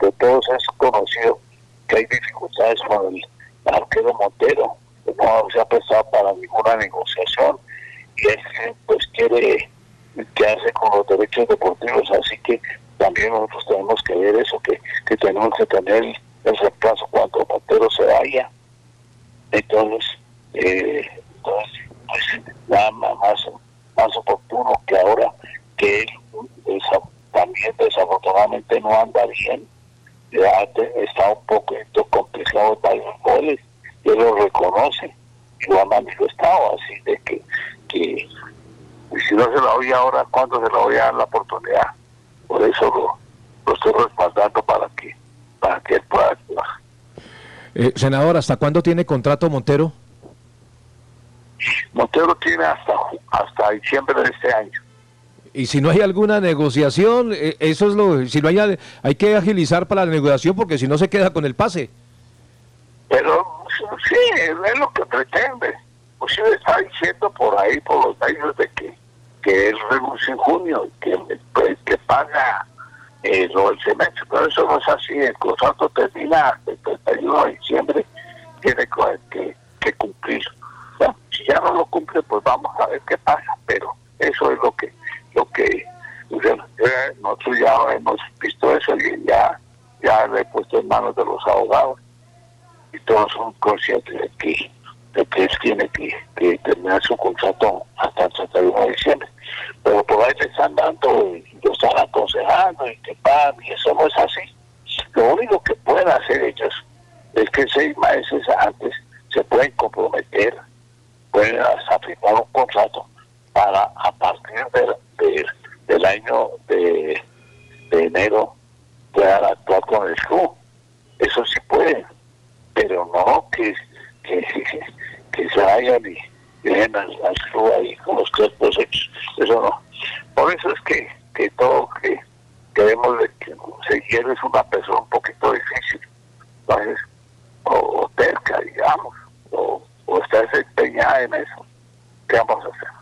de todos es conocido que hay dificultades con el arquero Montero, no se ha prestado para ninguna negociación y él pues quiere quedarse con los derechos deportivos, así que también nosotros tenemos que ver eso, que, que tenemos que tener el reemplazo cuando Montero se vaya. Entonces, eh, entonces pues nada más oportuno que ahora que él también no anda bien, ya está un poco complicado de varios goles, él lo reconoce ha manifestado, así de que, que si no se la doy ahora, ¿cuándo se la voy a dar la oportunidad? Por eso lo, lo estoy respaldando para que, para que él pueda actuar. Eh, senador, ¿hasta cuándo tiene contrato Montero? Montero tiene hasta, hasta diciembre de este año. Y si no hay alguna negociación, eh, eso es lo, si no hay, hay que agilizar para la negociación porque si no se queda con el pase. Pero sí, es lo que pretende. Pues está diciendo por ahí, por los medios de que, que él renuncia en junio, que, pues, que paga eh, lo del semestre, pero eso no es así, el contrato termina el 31 de diciembre, tiene que cumplir. si ya no lo cumple, pues vamos a ver qué pasa, pero eso es lo que lo que nosotros ya hemos visto eso y ya, ya le he puesto en manos de los abogados y todos son conscientes de que, de que él tiene que, terminar su contrato hasta el 31 de diciembre. Pero por ahí le están dando y lo están aconsejando y que pan, y eso no es así. Lo único que pueden hacer ellos es que seis meses antes se pueden comprometer, pueden hasta firmar un contrato para a partir de, del año de, enero puedan actuar con el club. Eso sí puede, pero no que, que, se vayan y dejen al, club ahí con los cuerpos hechos. Eso no. Por eso es que, que todo que queremos que seguir es una persona un poquito difícil. O, terca, digamos, o, o está desempeñada en eso. ¿Qué vamos a hacer?